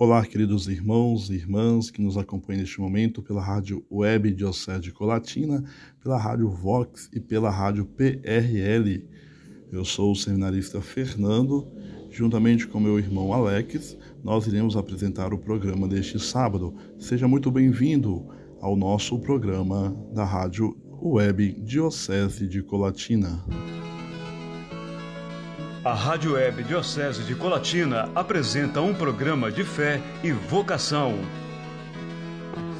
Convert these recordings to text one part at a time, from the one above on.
Olá, queridos irmãos e irmãs que nos acompanham neste momento pela rádio Web Diocese de Colatina, pela rádio Vox e pela rádio PRL. Eu sou o seminarista Fernando, juntamente com meu irmão Alex, nós iremos apresentar o programa deste sábado. Seja muito bem-vindo ao nosso programa da rádio Web Diocese de Colatina. A Rádio Web Diocese de Colatina apresenta um programa de fé e vocação.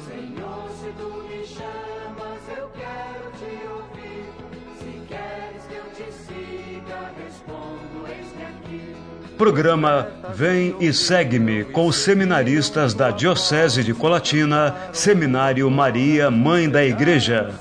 Senhor, se tu me chamas, eu quero te ouvir. Se queres que eu te siga, respondo, eis-me aqui. Programa Vem e Segue-me com os seminaristas da Diocese de Colatina, Seminário Maria, Mãe da Igreja.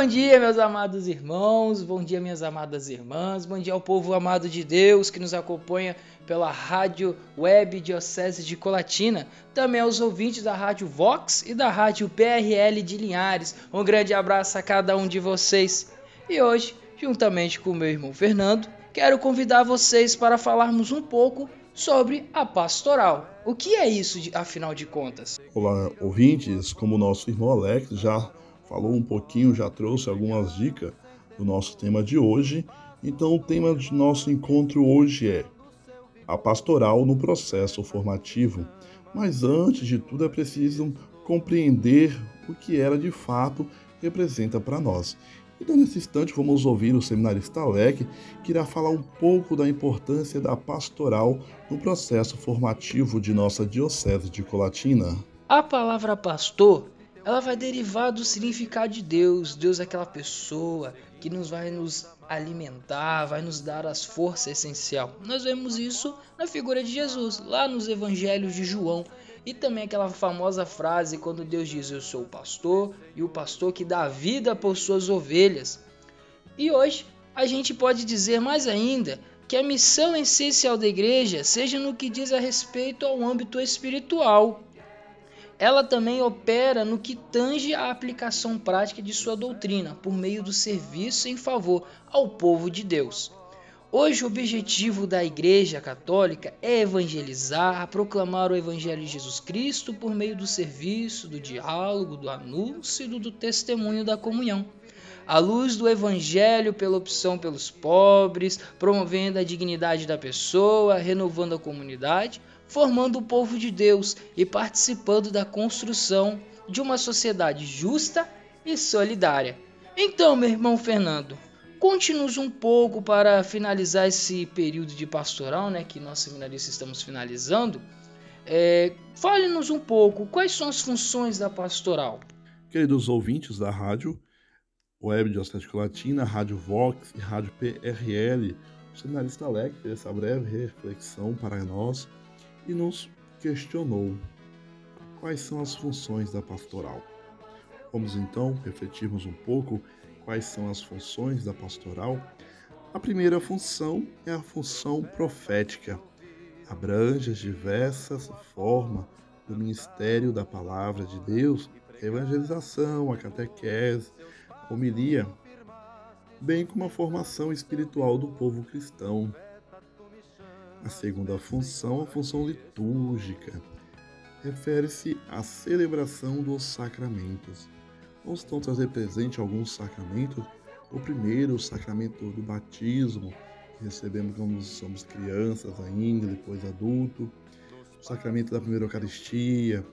Bom dia, meus amados irmãos, bom dia, minhas amadas irmãs, bom dia ao povo amado de Deus que nos acompanha pela Rádio Web Diocese de Colatina, também aos ouvintes da Rádio Vox e da Rádio PRL de Linhares. Um grande abraço a cada um de vocês. E hoje, juntamente com meu irmão Fernando, quero convidar vocês para falarmos um pouco sobre a pastoral. O que é isso, afinal de contas? Olá, ouvintes, como o nosso irmão Alex já falou um pouquinho, já trouxe algumas dicas do nosso tema de hoje. Então, o tema do nosso encontro hoje é a pastoral no processo formativo. Mas antes de tudo é preciso compreender o que ela de fato representa para nós. Então, nesse instante, vamos ouvir o seminarista Alec, que irá falar um pouco da importância da pastoral no processo formativo de nossa Diocese de Colatina. A palavra pastor, ela vai derivar do significado de Deus. Deus é aquela pessoa que nos vai nos alimentar, vai nos dar as forças essencial. Nós vemos isso na figura de Jesus, lá nos evangelhos de João. E também aquela famosa frase quando Deus diz: Eu sou o pastor e o pastor que dá vida por suas ovelhas. E hoje a gente pode dizer mais ainda que a missão essencial da igreja seja no que diz a respeito ao âmbito espiritual. Ela também opera no que tange a aplicação prática de sua doutrina, por meio do serviço em favor ao povo de Deus. Hoje, o objetivo da Igreja Católica é evangelizar, proclamar o Evangelho de Jesus Cristo por meio do serviço, do diálogo, do anúncio e do testemunho da comunhão. À luz do Evangelho, pela opção pelos pobres, promovendo a dignidade da pessoa, renovando a comunidade, formando o povo de Deus e participando da construção de uma sociedade justa e solidária. Então, meu irmão Fernando, conte-nos um pouco para finalizar esse período de pastoral, né, que nós seminaristas estamos finalizando. É, Fale-nos um pouco quais são as funções da pastoral. Queridos ouvintes da rádio Web de Colatina, Rádio Vox e Rádio PRL, o seminarista Alec fez essa breve reflexão para nós e nos questionou quais são as funções da pastoral. Vamos então refletirmos um pouco quais são as funções da pastoral. A primeira função é a função profética. Abrange as diversas formas do ministério da palavra de Deus, a evangelização, a catequese, a homilia, bem como a formação espiritual do povo cristão. A segunda função, a função litúrgica, refere-se à celebração dos sacramentos. Vamos então trazer presente alguns sacramentos. O primeiro, o sacramento do batismo, que recebemos quando somos crianças ainda, depois adulto. O sacramento da primeira Eucaristia,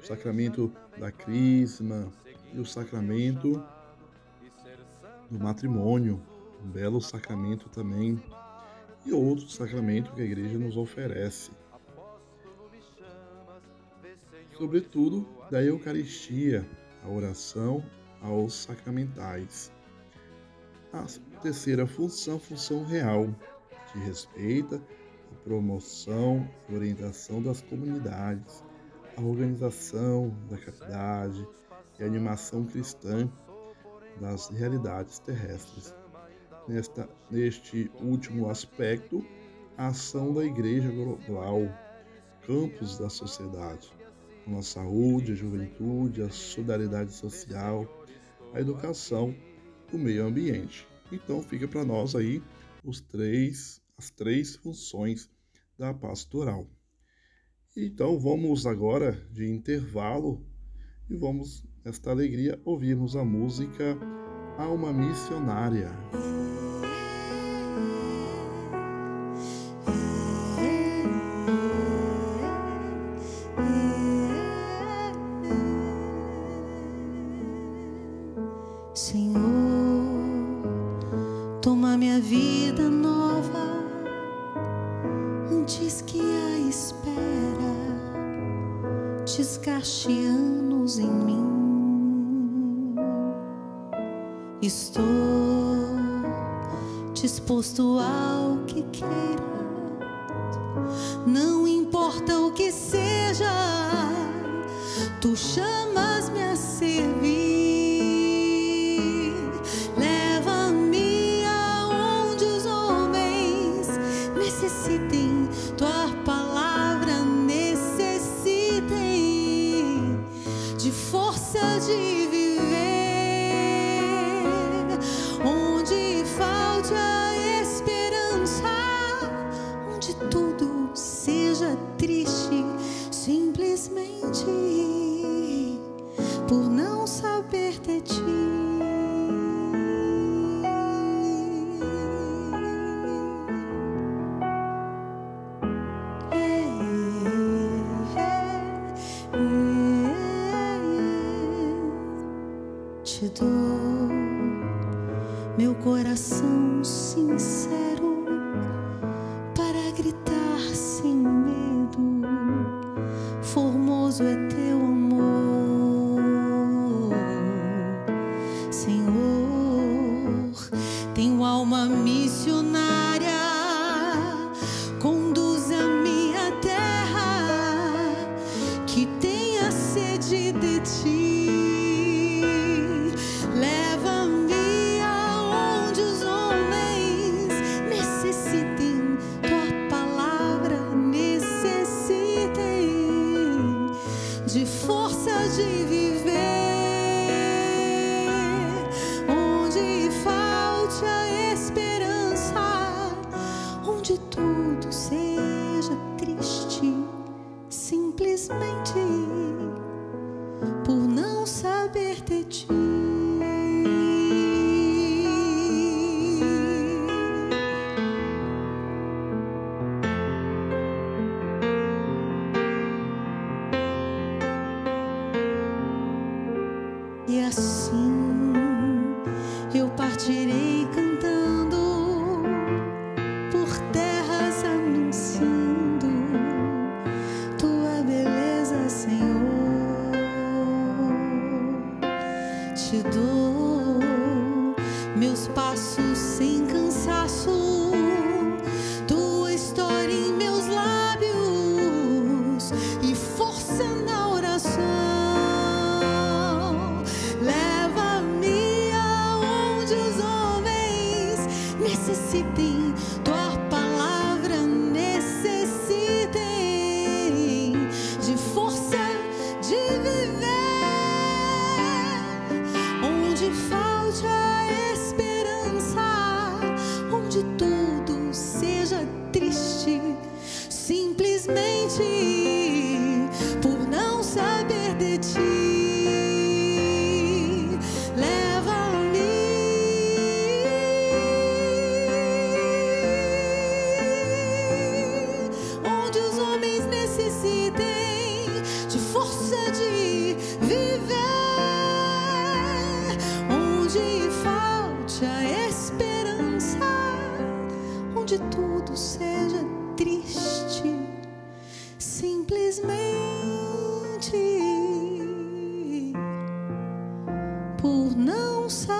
o sacramento da Crisma e o sacramento do matrimônio, um belo sacramento também, e outro sacramento que a igreja nos oferece. Sobretudo da Eucaristia, a oração aos sacramentais. A terceira função, função real, que respeita a promoção e orientação das comunidades, a organização da caridade e a animação cristã das realidades terrestres. Nesta, neste último aspecto, a ação da Igreja Global, campos da sociedade, com a saúde, a juventude, a solidariedade social, a educação, o meio ambiente. Então fica para nós aí os três, as três funções da pastoral. Então vamos agora de intervalo e vamos, nesta alegria, ouvirmos a música Alma Missionária. Estou disposto ao que queiras, não importa o que seja, tu chamas-me a ser. simplesmente por não saber de ti. Te dou. necessitem de tudo seja triste, simplesmente por não saber.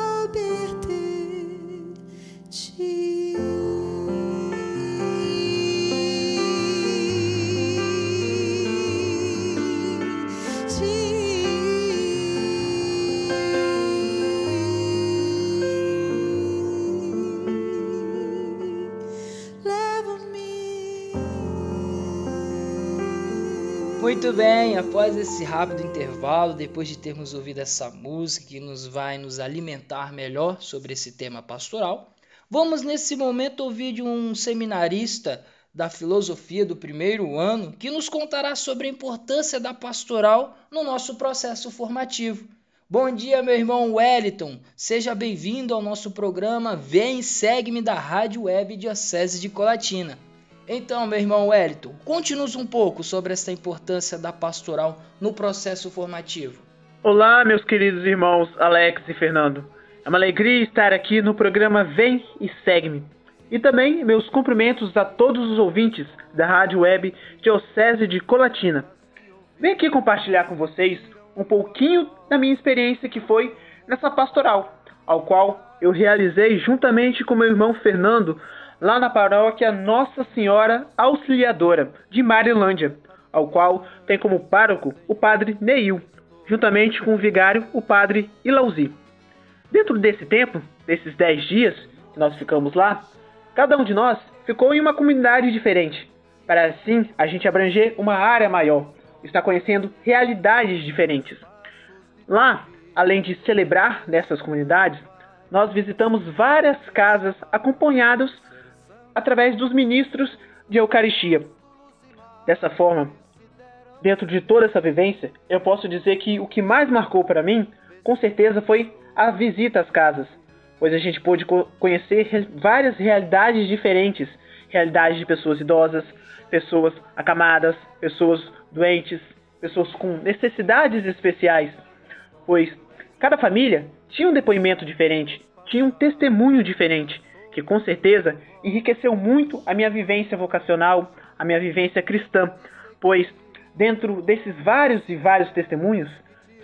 Muito bem, após esse rápido intervalo, depois de termos ouvido essa música que nos vai nos alimentar melhor sobre esse tema pastoral, vamos nesse momento ouvir de um seminarista da filosofia do primeiro ano que nos contará sobre a importância da pastoral no nosso processo formativo. Bom dia, meu irmão Wellington. Seja bem-vindo ao nosso programa Vem Segue-me da Rádio Web Diocese de Colatina. Então, meu irmão Wellington, conte-nos um pouco sobre essa importância da pastoral no processo formativo. Olá, meus queridos irmãos Alex e Fernando. É uma alegria estar aqui no programa Vem e Segue-me. E também meus cumprimentos a todos os ouvintes da Rádio Web Diocese de Colatina. Venho aqui compartilhar com vocês um pouquinho da minha experiência que foi nessa pastoral, ao qual eu realizei juntamente com meu irmão Fernando lá na paróquia Nossa Senhora Auxiliadora de Marilândia, ao qual tem como pároco o padre Neil, juntamente com o vigário, o padre Ilauzi. Dentro desse tempo, desses dez dias que nós ficamos lá, cada um de nós ficou em uma comunidade diferente, para assim a gente abranger uma área maior, estar conhecendo realidades diferentes. Lá, além de celebrar nessas comunidades, nós visitamos várias casas acompanhados através dos ministros de Eucaristia. Dessa forma, dentro de toda essa vivência, eu posso dizer que o que mais marcou para mim, com certeza, foi a visita às casas, pois a gente pôde conhecer várias realidades diferentes realidades de pessoas idosas, pessoas acamadas, pessoas doentes, pessoas com necessidades especiais, pois cada família tinha um depoimento diferente, tinha um testemunho diferente que com certeza enriqueceu muito a minha vivência vocacional, a minha vivência cristã, pois dentro desses vários e vários testemunhos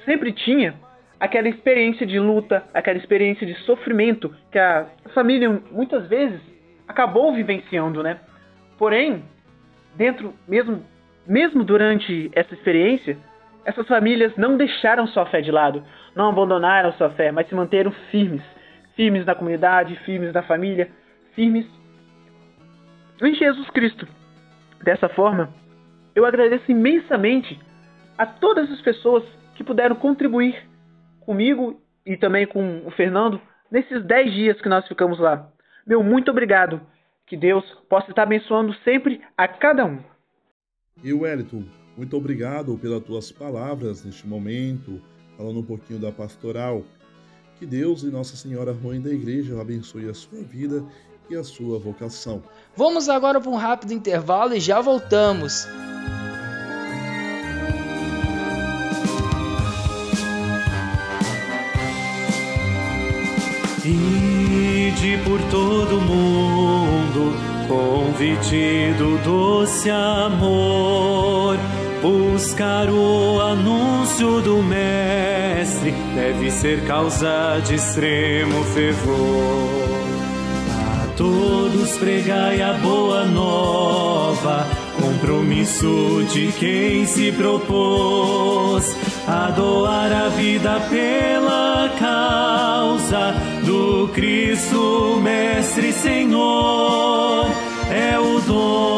sempre tinha aquela experiência de luta, aquela experiência de sofrimento que a família muitas vezes acabou vivenciando, né? Porém, dentro mesmo mesmo durante essa experiência, essas famílias não deixaram sua fé de lado, não abandonaram sua fé, mas se manteram firmes firmes na comunidade, firmes na família, firmes em Jesus Cristo. Dessa forma, eu agradeço imensamente a todas as pessoas que puderam contribuir comigo e também com o Fernando nesses 10 dias que nós ficamos lá. Meu muito obrigado. Que Deus possa estar abençoando sempre a cada um. E Wellington, muito obrigado pelas tuas palavras neste momento, falando um pouquinho da pastoral. Que Deus e Nossa Senhora Mãe da Igreja abençoe a sua vida e a sua vocação. Vamos agora para um rápido intervalo e já voltamos. Ide por todo mundo, convite do doce amor Buscar o anúncio do Mestre deve ser causa de extremo fervor. A todos pregai a boa nova, compromisso de quem se propôs a doar a vida pela causa do Cristo Mestre Senhor. É o dom,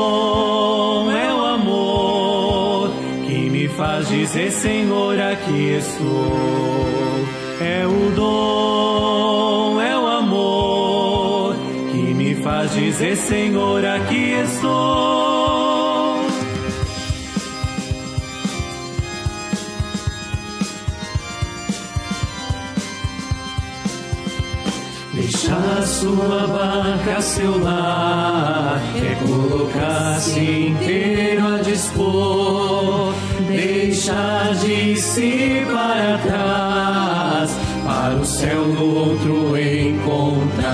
faz dizer, Senhor, aqui estou. É o dom, é o amor que me faz dizer, Senhor, aqui estou. Deixar sua barca, seu lar, é colocar-se inteiro a dispor deixar de si para trás, para o céu no outro encontrar.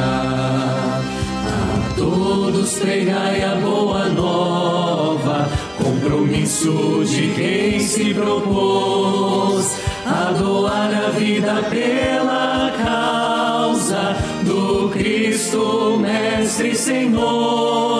A todos pregai a boa nova, compromisso de quem se propôs a doar a vida pela causa do Cristo Mestre Senhor.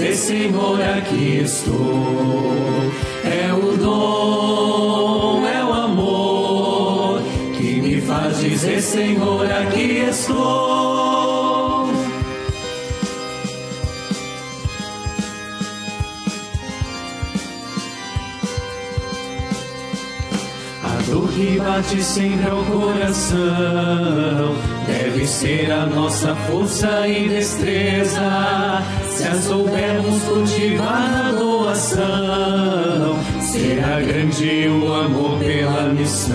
dizer, Senhor, aqui é estou. É o dom, é o amor que me faz dizer, Senhor, aqui estou. A dor que bate sempre ao coração deve ser a nossa força e destreza se a soubermos cultivar na doação, será grande o amor pela missão.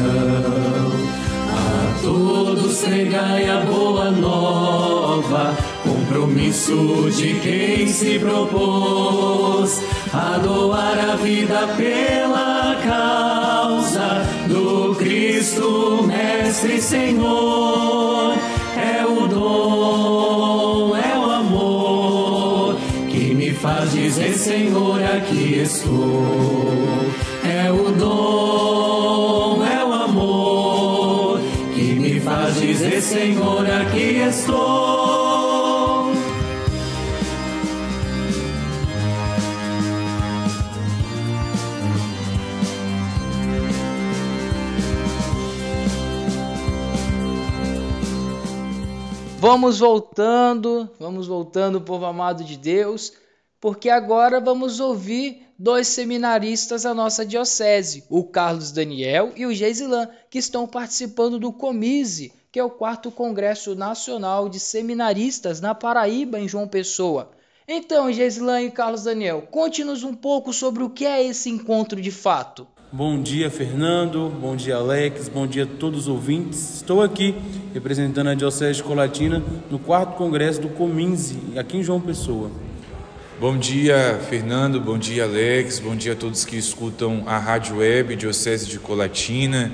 A todos pregai a boa nova, compromisso de quem se propôs a doar a vida pela causa do Cristo, Mestre e Senhor. É o dom, faz dizer, Senhor, aqui estou. É o dom, é o amor que me faz dizer, Senhor, aqui estou. Vamos voltando, vamos voltando, povo amado de Deus, porque agora vamos ouvir dois seminaristas da nossa diocese, o Carlos Daniel e o Geisilan, que estão participando do Comise, que é o quarto Congresso Nacional de Seminaristas na Paraíba, em João Pessoa. Então, Geisilan e Carlos Daniel, conte-nos um pouco sobre o que é esse encontro de fato. Bom dia, Fernando. Bom dia, Alex. Bom dia a todos os ouvintes. Estou aqui representando a Diocese de Colatina no quarto congresso do Cominze, aqui em João Pessoa. Bom dia, Fernando. Bom dia, Alex. Bom dia a todos que escutam a Rádio Web Diocese de Colatina,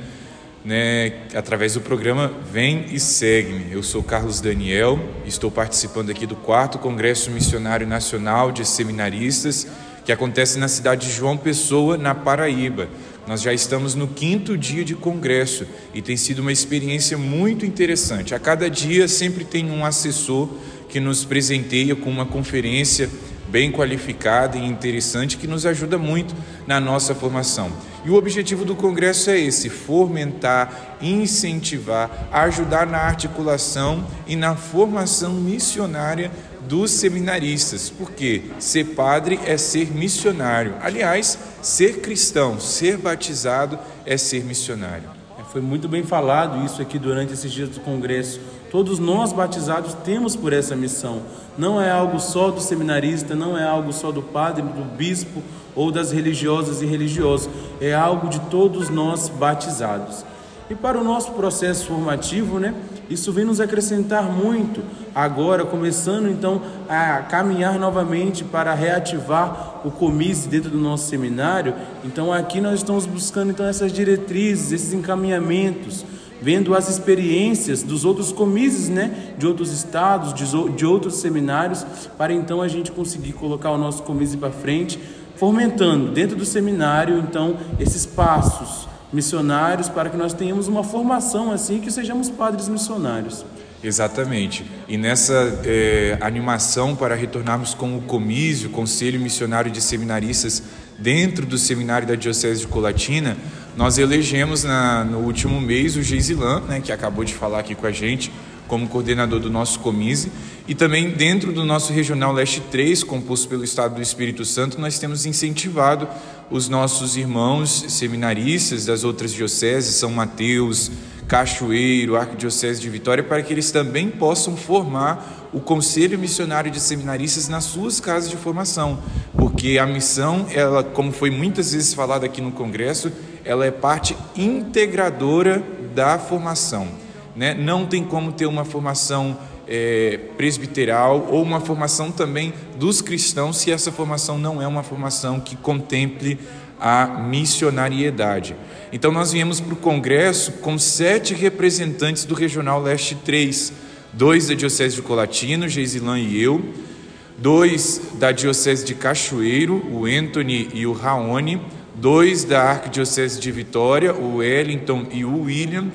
né, através do programa Vem e Segue-me. Eu sou Carlos Daniel, estou participando aqui do quarto Congresso Missionário Nacional de Seminaristas, que acontece na cidade de João Pessoa, na Paraíba. Nós já estamos no quinto dia de congresso e tem sido uma experiência muito interessante. A cada dia sempre tem um assessor que nos presenteia com uma conferência bem qualificada e interessante que nos ajuda muito na nossa formação. E o objetivo do congresso é esse: fomentar, incentivar, ajudar na articulação e na formação missionária dos seminaristas, porque ser padre é ser missionário. Aliás, ser cristão, ser batizado é ser missionário. É, Foi muito bem falado isso aqui durante esses dias do congresso. Todos nós batizados temos por essa missão. Não é algo só do seminarista, não é algo só do padre, do bispo ou das religiosas e religiosos. É algo de todos nós batizados. E para o nosso processo formativo, né, isso vem nos acrescentar muito. Agora, começando então a caminhar novamente para reativar o comise dentro do nosso seminário, então aqui nós estamos buscando então essas diretrizes, esses encaminhamentos, vendo as experiências dos outros comises, né, de outros estados, de, outros seminários, para então a gente conseguir colocar o nosso comise para frente, fomentando dentro do seminário então esses passos missionários para que nós tenhamos uma formação assim que sejamos padres missionários. Exatamente. E nessa eh, animação para retornarmos com o comísio, Conselho Missionário de Seminaristas, dentro do seminário da Diocese de Colatina, nós elegemos na, no último mês o Geisilan, né, que acabou de falar aqui com a gente, como coordenador do nosso comise, e também dentro do nosso Regional Leste 3, composto pelo Estado do Espírito Santo, nós temos incentivado os nossos irmãos seminaristas das outras dioceses, São Mateus, Cachoeiro, Arquidiocese de Vitória, para que eles também possam formar o Conselho Missionário de Seminaristas nas suas casas de formação, porque a missão, ela, como foi muitas vezes falado aqui no Congresso, ela é parte integradora da formação. Né? Não tem como ter uma formação é, presbiteral ou uma formação também dos cristãos se essa formação não é uma formação que contemple a missionariedade. Então nós viemos para o congresso com sete representantes do Regional Leste 3, dois da Diocese de Colatina, Geisilan e eu, dois da Diocese de Cachoeiro, o Anthony e o Raoni, dois da Arquidiocese de Vitória, o Wellington e o William,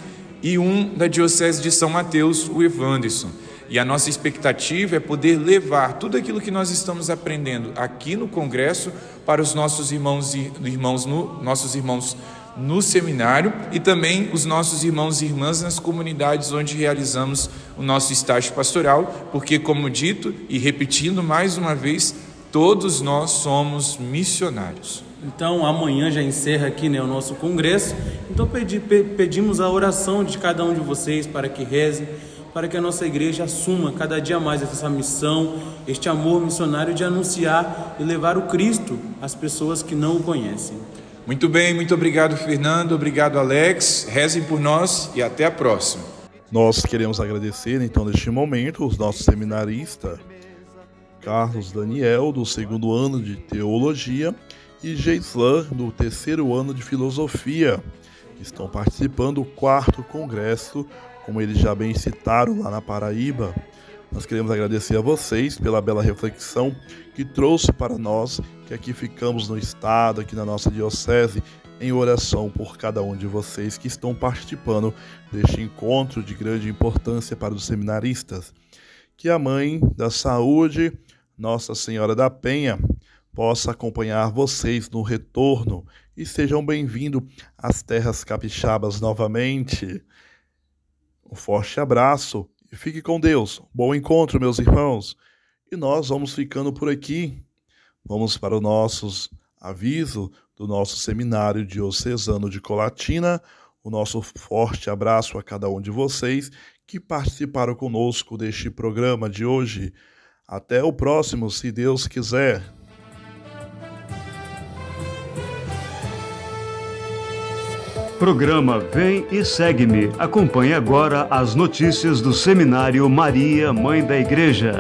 e um da Diocese de São Mateus, o Evanderson. E a nossa expectativa é poder levar tudo aquilo que nós estamos aprendendo aqui no congresso para os nossos irmãos e irmãos no, nossos irmãos no seminário e também os nossos irmãos e irmãs nas comunidades onde realizamos o nosso estágio pastoral, porque como dito e repetindo mais uma vez, todos nós somos missionários. Então, amanhã já encerra aqui né, o nosso congresso. Então, pedi, pe, pedimos a oração de cada um de vocês para que rezem, para que a nossa igreja assuma cada dia mais essa missão, este amor missionário de anunciar e levar o Cristo às pessoas que não o conhecem. Muito bem, muito obrigado, Fernando. Obrigado, Alex. Rezem por nós e até a próxima. Nós queremos agradecer, então, neste momento, os nossos seminaristas, Carlos Daniel, do segundo ano de Teologia, e Geislan, do terceiro ano de Filosofia, que estão participando do quarto congresso, como eles já bem citaram lá na Paraíba. Nós queremos agradecer a vocês pela bela reflexão que trouxe para nós, que aqui ficamos no estado, aqui na nossa diocese, em oração por cada um de vocês que estão participando deste encontro de grande importância para os seminaristas. Que a Mãe da Saúde, Nossa Senhora da Penha, possa acompanhar vocês no retorno e sejam bem-vindos às terras capixabas novamente. Um forte abraço e fique com Deus. Bom encontro, meus irmãos. E nós vamos ficando por aqui. Vamos para os nossos aviso do nosso seminário diocesano de Colatina. O nosso forte abraço a cada um de vocês que participaram conosco deste programa de hoje. Até o próximo, se Deus quiser. Programa Vem e Segue-me. Acompanhe agora as notícias do Seminário Maria, Mãe da Igreja.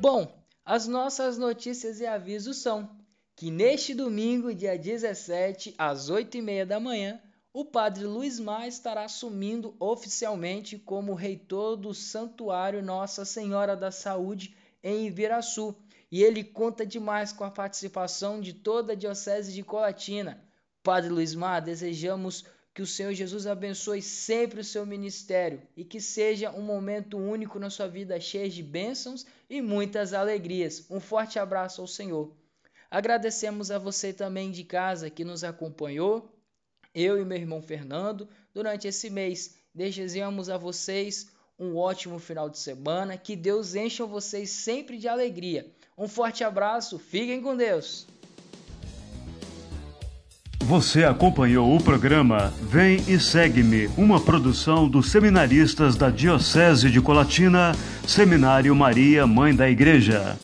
Bom, as nossas notícias e avisos são que neste domingo, dia 17, às 8h30 da manhã, o padre Luiz Mar estará assumindo oficialmente como reitor do Santuário Nossa Senhora da Saúde em Ibiraçu e ele conta demais com a participação de toda a Diocese de Colatina. Padre Luiz Mar, desejamos que o Senhor Jesus abençoe sempre o seu ministério e que seja um momento único na sua vida, cheio de bênçãos e muitas alegrias. Um forte abraço ao Senhor. Agradecemos a você também de casa que nos acompanhou, eu e meu irmão Fernando, durante esse mês. Desejamos a vocês um ótimo final de semana, que Deus encha vocês sempre de alegria. Um forte abraço, fiquem com Deus. Você acompanhou o programa Vem e Segue-me, uma produção dos seminaristas da Diocese de Colatina, Seminário Maria, Mãe da Igreja.